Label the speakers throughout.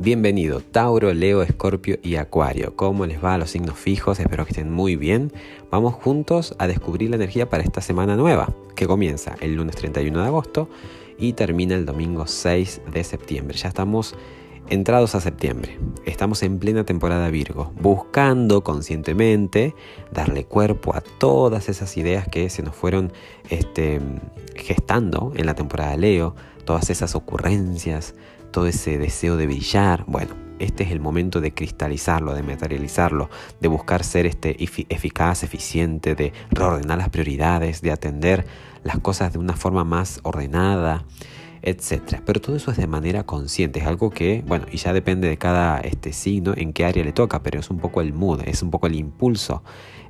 Speaker 1: Bienvenido, Tauro, Leo, Escorpio y Acuario. ¿Cómo les va a los signos fijos? Espero que estén muy bien. Vamos juntos a descubrir la energía para esta semana nueva, que comienza el lunes 31 de agosto y termina el domingo 6 de septiembre. Ya estamos entrados a septiembre. Estamos en plena temporada Virgo, buscando conscientemente darle cuerpo a todas esas ideas que se nos fueron este, gestando en la temporada Leo, todas esas ocurrencias, todo ese deseo de brillar, bueno, este es el momento de cristalizarlo, de materializarlo, de buscar ser este eficaz, eficiente, de reordenar las prioridades, de atender las cosas de una forma más ordenada, etc. Pero todo eso es de manera consciente, es algo que, bueno, y ya depende de cada este signo en qué área le toca, pero es un poco el mood, es un poco el impulso,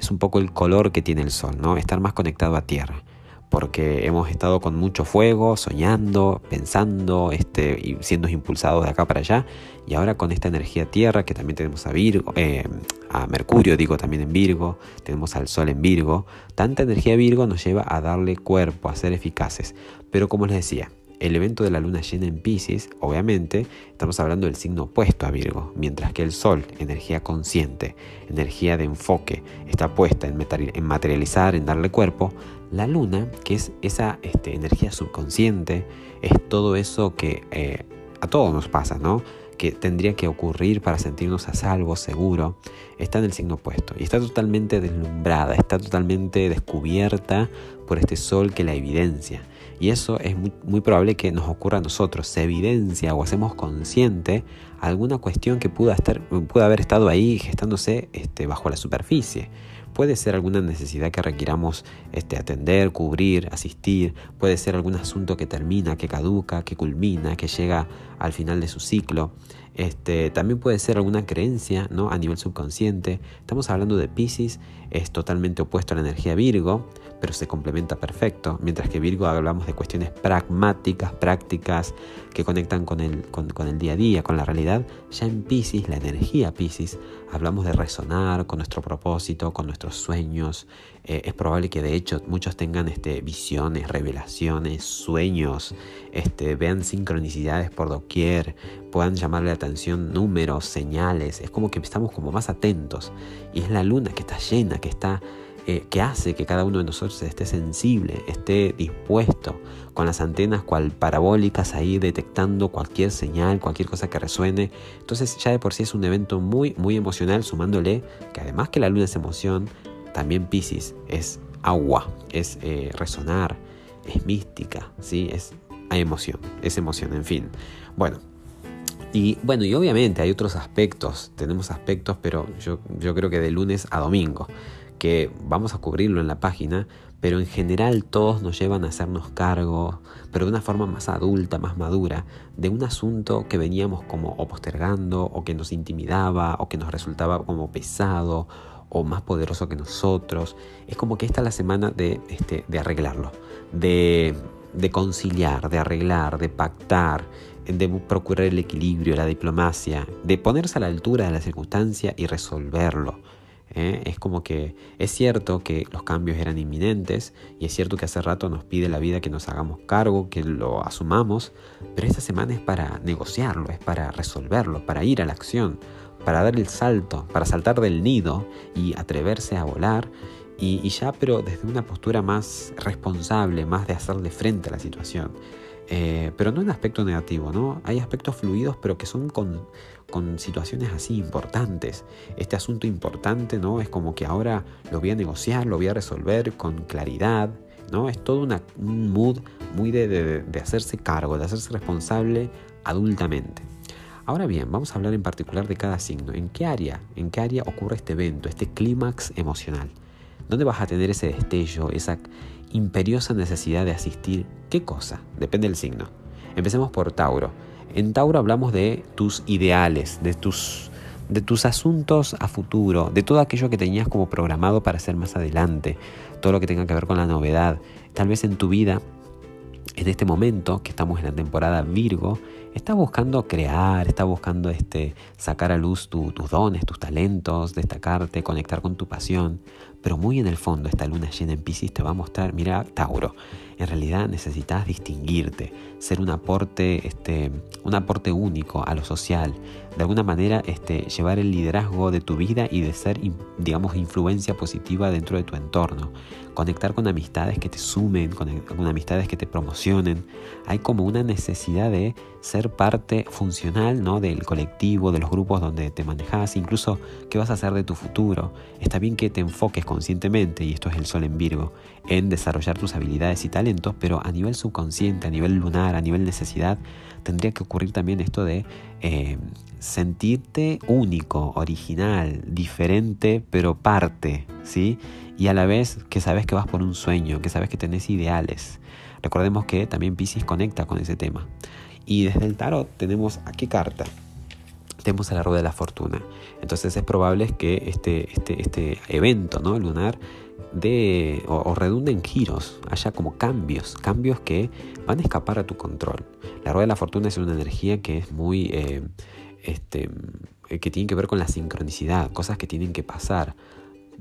Speaker 1: es un poco el color que tiene el sol, ¿no? Estar más conectado a tierra porque hemos estado con mucho fuego, soñando, pensando, este, siendo impulsados de acá para allá, y ahora con esta energía tierra que también tenemos a Virgo, eh, a Mercurio digo también en Virgo, tenemos al Sol en Virgo, tanta energía Virgo nos lleva a darle cuerpo, a ser eficaces, pero como les decía, el evento de la luna llena en Pisces, obviamente, estamos hablando del signo opuesto a Virgo, mientras que el Sol, energía consciente, energía de enfoque, está puesta en materializar, en darle cuerpo, la luna, que es esa este, energía subconsciente, es todo eso que eh, a todos nos pasa, ¿no? que tendría que ocurrir para sentirnos a salvo, seguro, está en el signo opuesto y está totalmente deslumbrada, está totalmente descubierta por este sol que la evidencia. Y eso es muy, probable que nos ocurra a nosotros, se evidencia o hacemos consciente alguna cuestión que pudo, estar, haber estado ahí gestándose este, bajo la superficie. Puede ser alguna necesidad que requiramos este, atender, cubrir, asistir. Puede ser algún asunto que termina, que caduca, que culmina, que llega al final de su ciclo. Este, también puede ser alguna creencia ¿no? a nivel subconsciente. Estamos hablando de Pisces, es totalmente opuesto a la energía Virgo pero se complementa perfecto. Mientras que Virgo hablamos de cuestiones pragmáticas, prácticas, que conectan con el, con, el día a día, con la realidad. Ya en Pisces, la energía Pisces, hablamos de resonar con nuestro propósito, con nuestros sueños. Eh, es probable que de hecho muchos tengan este, visiones, revelaciones, sueños, este, vean sincronicidades por doquier, puedan llamarle la atención números, señales. Es como que estamos como más atentos. Y es la luna que está llena, que está eh, que hace que cada uno de nosotros esté sensible, esté dispuesto, con las antenas cual parabólicas ahí detectando cualquier señal, cualquier cosa que resuene. Entonces ya de por sí es un evento muy, muy emocional, sumándole que además que la luna es emoción, también Pisces es agua, es eh, resonar, es mística, ¿sí? es hay emoción, es emoción, en fin. Bueno, y bueno, y obviamente hay otros aspectos, tenemos aspectos, pero yo, yo creo que de lunes a domingo que vamos a cubrirlo en la página, pero en general todos nos llevan a hacernos cargo, pero de una forma más adulta, más madura, de un asunto que veníamos como o postergando, o que nos intimidaba, o que nos resultaba como pesado, o más poderoso que nosotros. Es como que esta es la semana de, este, de arreglarlo, de, de conciliar, de arreglar, de pactar, de procurar el equilibrio, la diplomacia, de ponerse a la altura de la circunstancia y resolverlo. ¿eh? Es como que es cierto que los cambios eran inminentes y es cierto que hace rato nos pide la vida que nos hagamos cargo, que lo asumamos, pero esta semana es para negociarlo, es para resolverlo, para ir a la acción, para dar el salto, para saltar del nido y atreverse a volar y, ya pero desde una postura más responsable, más de hacerle frente a la situación. Eh, pero no en aspecto negativo, ¿no? Hay aspectos fluidos, pero que son con, con situaciones así importantes. Este asunto importante, ¿no? Es como que ahora lo voy a negociar, lo voy a resolver con claridad, ¿no? Es todo un mood muy de, de, hacerse cargo, de hacerse responsable adultamente. Ahora bien, vamos a hablar en particular de cada signo. ¿En qué área? ¿En qué área ocurre este evento, este clímax emocional? ¿Dónde vas a tener ese destello, esa imperiosa necesidad de asistir? ¿Qué cosa? Depende del signo. Empecemos por Tauro. En Tauro hablamos de tus ideales, de tus, de tus asuntos a futuro, de todo aquello que tenías como programado para hacer más adelante, todo lo que tenga que ver con la novedad. Tal vez en tu vida, en este momento, que estamos en la temporada Virgo, estás buscando crear, estás buscando este, sacar a luz tus dones, tus talentos, destacarte, conectar con tu pasión. Pero muy en el fondo esta luna llena en Pisces te va a mostrar, mira, Tauro, en realidad necesitas distinguirte, ser un aporte, este, un aporte único a lo social, de alguna manera este, llevar el liderazgo de tu vida y de ser, digamos, influencia positiva dentro de tu entorno, conectar con amistades que te sumen, con, con amistades que te promocionen. Hay como una necesidad de ser parte funcional ¿no? del colectivo, de los grupos donde te manejas, incluso qué vas a hacer de tu futuro. Está bien que te enfoques conscientemente, y esto es el sol en Virgo, en desarrollar tus habilidades y talentos, pero a nivel subconsciente, a nivel lunar, a nivel necesidad, tendría que ocurrir también esto de eh, sentirte único, original, diferente, pero parte, ¿sí? Y a la vez que sabes que vas por un sueño, que sabes que tenés ideales. Recordemos que también Pisces conecta con ese tema. Y desde el tarot tenemos a qué carta? Tenemos a la rueda de la fortuna. Entonces es probable que este, este, este evento ¿no? lunar de, o, redunde en giros, haya como cambios, cambios que van a escapar a tu control. La rueda de la fortuna es una energía que es muy, eh, este, que tiene que ver con la sincronicidad, cosas que tienen que pasar.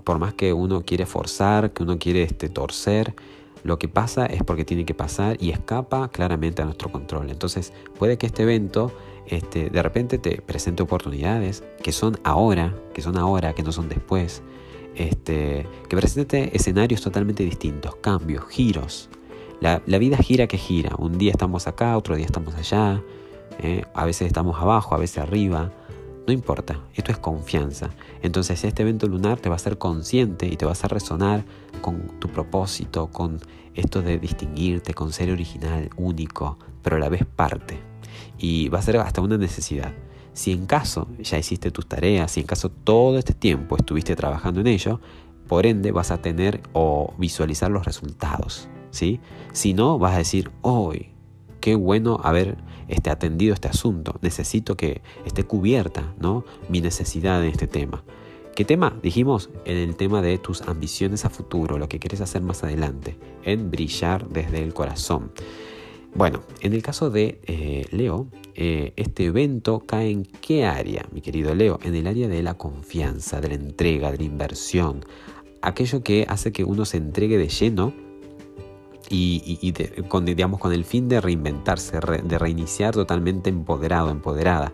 Speaker 1: Por más que uno quiere forzar, que uno quiere este, torcer, lo que pasa es porque tiene que pasar y escapa claramente a nuestro control. Entonces puede que este evento este, de repente te presente oportunidades que son ahora, que son ahora, que no son después. Este, que presente escenarios totalmente distintos, cambios, giros. La, vida gira que gira. Un día estamos acá, otro día estamos allá. ¿eh? A veces estamos abajo, a veces arriba. No importa, esto es confianza. Entonces este evento lunar te va a hacer consciente y te va a hacer resonar con tu propósito, con esto de distinguirte, con ser original, único, pero a la vez parte. Y va a ser hasta una necesidad. Si en caso ya hiciste tus tareas, si en caso todo este tiempo estuviste trabajando en ello, por ende vas a tener o visualizar los resultados. ¿sí? Si no, vas a decir, hoy, qué bueno haber esté atendido este asunto, necesito que esté cubierta ¿no? mi necesidad en este tema. ¿Qué tema? Dijimos en el tema de tus ambiciones a futuro, lo que quieres hacer más adelante, en brillar desde el corazón. Bueno, en el caso de eh, Leo, eh, este evento cae en qué área, mi querido Leo? En el área de la confianza, de la entrega, de la inversión, aquello que hace que uno se entregue de lleno y, con, digamos, con el fin de reinventarse, de reiniciar totalmente empoderado, empoderada.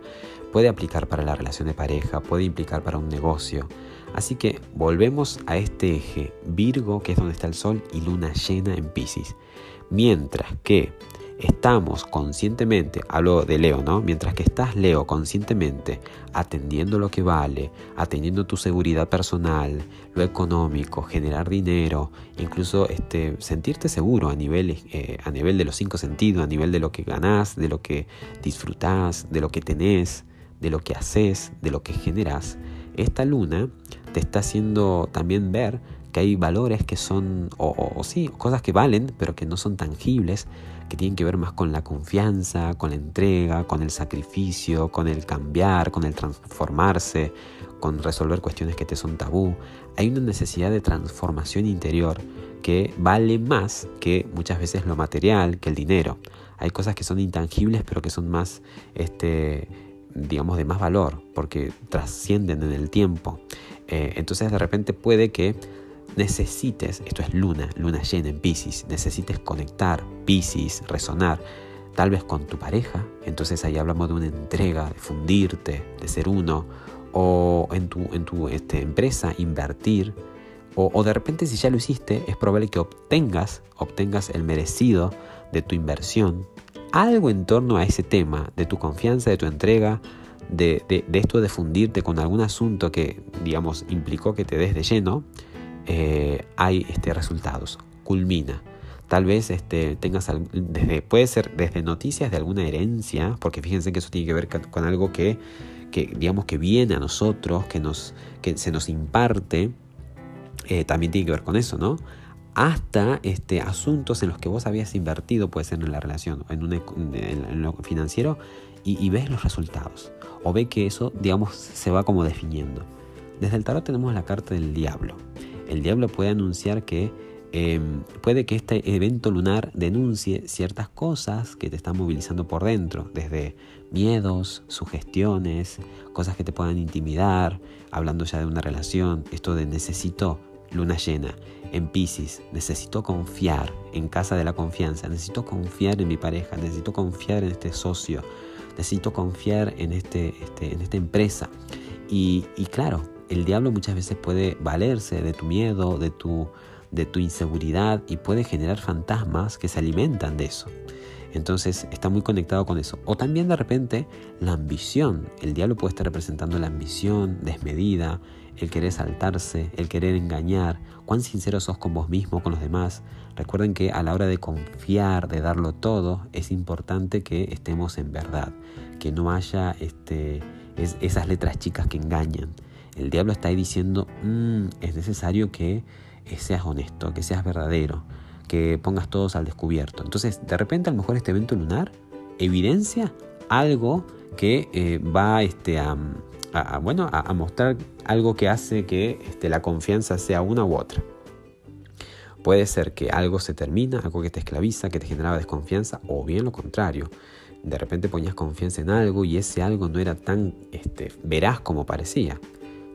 Speaker 1: Puede aplicar para la relación de pareja, puede implicar para un negocio. Así que volvemos a este eje, Virgo, que es donde está el Sol, y Luna llena en Pisces. Mientras que estamos conscientemente, hablo de Leo, ¿no? Mientras que estás, Leo, conscientemente atendiendo lo que vale, atendiendo tu seguridad personal, lo económico, generar dinero, incluso este, sentirte seguro a nivel, eh, a nivel de los cinco sentidos, a nivel de lo que ganás, de lo que disfrutás, de lo que tenés, de lo que haces, de lo que generas, esta luna te está haciendo también ver que hay valores que son, o, sí, cosas que valen, pero que no son tangibles, que tienen que ver más con la confianza, con la entrega, con el sacrificio, con el cambiar, con el transformarse, con resolver cuestiones que te son tabú. Hay una necesidad de transformación interior que vale más que muchas veces lo material, que el dinero. Hay cosas que son intangibles, pero que son más, este, digamos, de más valor, porque trascienden en el tiempo. Eh, entonces de repente puede que necesites, esto es luna, luna llena en Pisces, necesites conectar Pisces, resonar, tal vez con tu pareja, entonces ahí hablamos de una entrega, de fundirte, de ser uno, o en tu, en tu este, empresa invertir, o, de repente si ya lo hiciste, es probable que obtengas, obtengas el merecido de tu inversión, algo en torno a ese tema, de tu confianza, de tu entrega, de, de, de esto de fundirte con algún asunto que, digamos, implicó que te des de lleno, eh, hay este, resultados, culmina. Tal vez este, tengas, desde, puede ser desde noticias de alguna herencia, porque fíjense que eso tiene que ver con algo que, que digamos que viene a nosotros, que, nos, que se nos imparte, eh, también tiene que ver con eso, ¿no? Hasta este, asuntos en los que vos habías invertido, puede ser en la relación, en, un, en lo financiero, y, y ves los resultados. O ve que eso, digamos, se va como definiendo. Desde el tarot tenemos la carta del diablo el diablo puede anunciar que em, puede que este evento lunar denuncie ciertas cosas que te están movilizando por dentro, desde miedos, sugestiones, cosas que te puedan intimidar, hablando ya de una relación, esto de necesito luna llena. En Pisces, necesito confiar en casa de la confianza, necesito confiar en mi pareja, necesito confiar en este socio, necesito confiar en, este, este en esta empresa. Y, y claro, el diablo muchas veces puede valerse de tu miedo, de tu, de tu inseguridad y puede generar fantasmas que se alimentan de eso. Entonces está muy conectado con eso. O también de repente la ambición. El diablo puede estar representando la ambición desmedida, el querer saltarse, el querer engañar. Cuán sinceros sos con vos mismo, con los demás. Recuerden que a la hora de confiar, de darlo todo, es importante que estemos en verdad, que no haya este, esas letras chicas que engañan. El diablo está ahí diciendo, mm, es necesario que seas honesto, que seas verdadero, que pongas todos al descubierto. Entonces, de repente a lo mejor este evento lunar evidencia algo que eh, va este, a, bueno, a, mostrar algo que hace que este, la confianza sea una u otra. Puede ser que algo se termina, algo que te esclaviza, que te generaba desconfianza, o bien lo contrario. De repente ponías confianza en algo y ese algo no era tan este, veraz como parecía.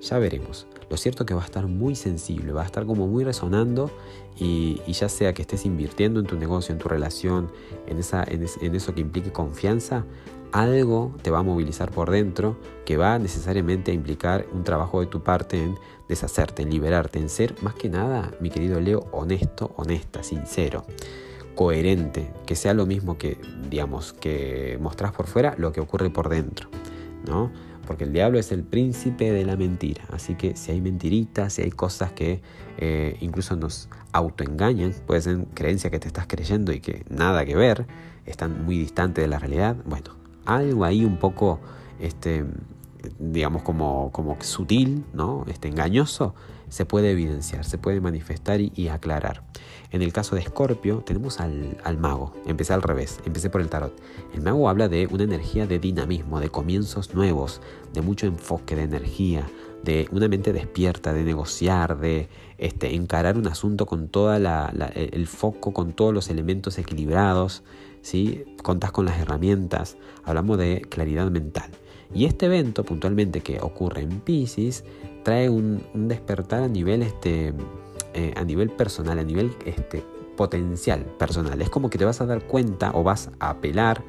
Speaker 1: Ya veremos. Lo cierto es que va a estar muy sensible, va a estar como muy resonando y, ya sea que estés invirtiendo en tu negocio, en tu relación, en, esa, en, eso que implique confianza, algo te va a movilizar por dentro que va necesariamente a implicar un trabajo de tu parte en deshacerte, en liberarte, en ser más que nada, mi querido Leo, honesto, honesta, sincero, coherente, que sea lo mismo que, digamos, que mostrás por fuera lo que ocurre por dentro, ¿no? Porque el diablo es el príncipe de la mentira. Así que si hay mentiritas, si hay cosas que eh, incluso nos autoengañan, puede ser creencias que te estás creyendo y que nada que ver, están muy distantes de la realidad, bueno, algo ahí un poco, este, digamos, como, como sutil, ¿no? Este, engañoso, se puede evidenciar, se puede manifestar y, aclarar. En el caso de Escorpio tenemos al, al, mago. Empecé al revés, empecé por el tarot. El mago habla de una energía de dinamismo, de comienzos nuevos, de mucho enfoque, de energía, de una mente despierta, de negociar, de este, encarar un asunto con todo el foco, con todos los elementos equilibrados. ¿sí? Contás con las herramientas, hablamos de claridad mental. Y este evento puntualmente que ocurre en Pisces trae un, despertar a nivel, este, eh, a nivel personal, a nivel este, potencial personal. Es como que te vas a dar cuenta o vas a apelar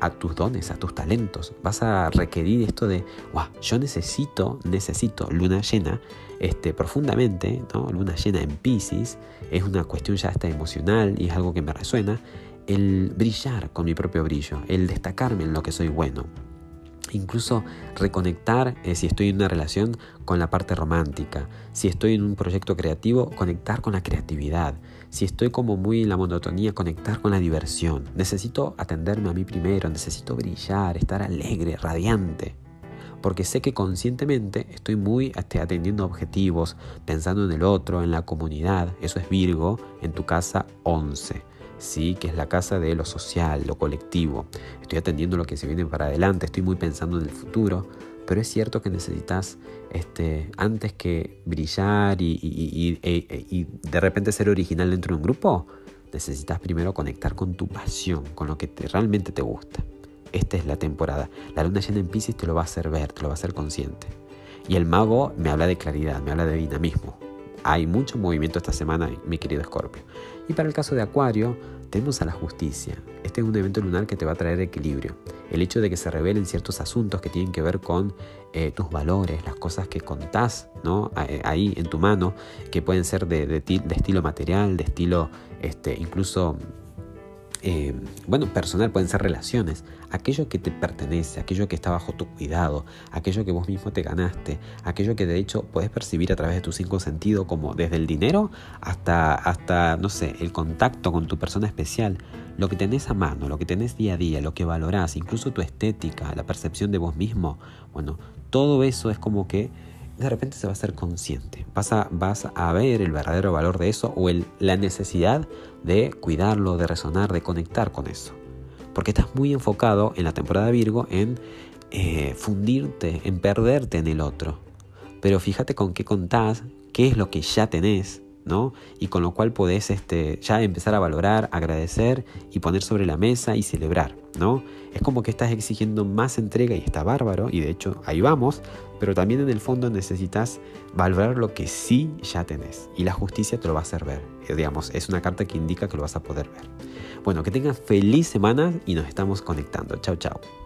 Speaker 1: a tus dones, a tus talentos. Vas a requerir esto de, wow, yo necesito, necesito luna llena, este, profundamente, ¿no? luna llena en Pisces, es una cuestión ya hasta emocional y es algo que me resuena, el brillar con mi propio brillo, el destacarme en lo que soy bueno incluso reconectar eh, si estoy en una relación con la parte romántica, si estoy en un proyecto creativo, conectar con la creatividad, si estoy como muy en la monotonía, conectar con la diversión. Necesito atenderme a mí primero, necesito brillar, estar alegre, radiante. Porque sé que conscientemente estoy muy este, atendiendo objetivos, pensando en el otro, en la comunidad. Eso es Virgo en tu casa 11 ¿sí? que es la casa de lo social, lo colectivo. Estoy atendiendo lo que se viene para adelante, estoy muy pensando en el futuro, pero es cierto que necesitas, este, antes que brillar y, e, y, de repente ser original dentro de un grupo, necesitas primero conectar con tu pasión, con lo que te, realmente te gusta. Esta es la temporada. La luna llena en Pisces te lo va a hacer ver, te lo va a hacer consciente. Y el mago me habla de claridad, me habla de dinamismo. Hay mucho movimiento esta semana, mi querido Escorpio. Y para el caso de Acuario, tenemos a la justicia. Este es un evento lunar que te va a traer equilibrio. El hecho de que se revelen ciertos asuntos que tienen que ver con eh, tus valores, las cosas que contás ¿no? Eh, ahí en tu mano, que pueden ser de, de, de estilo material, de estilo este, incluso eh, bueno, personal, pueden ser relaciones, aquello que te pertenece, aquello que está bajo tu cuidado, aquello que vos mismo te ganaste, aquello que de hecho puedes percibir a través de tus cinco sentidos, como desde el dinero hasta, hasta, no sé, el contacto con tu persona especial, lo que tenés a mano, lo que tenés día a día, lo que valorás, incluso tu estética, la percepción de vos mismo, bueno, todo eso es como que de repente se va a ser consciente. Vas a, vas a ver el verdadero valor de eso o el, la necesidad de cuidarlo, de resonar, de conectar con eso. Porque estás muy enfocado en la temporada Virgo en eh, fundirte, en perderte en el otro. Pero fíjate con qué contás, qué es lo que ya tenés, ¿no? Y con lo cual podés este, ya empezar a valorar, agradecer y poner sobre la mesa y celebrar, ¿no? Es como que estás exigiendo más entrega y está bárbaro, y de hecho ahí vamos, pero también en el fondo necesitas valorar lo que sí ya tenés, y la justicia te lo va a hacer ver, eh, digamos, es una carta que indica que lo vas a poder ver. Bueno, que tengan feliz semana y nos estamos conectando. Chao, chao.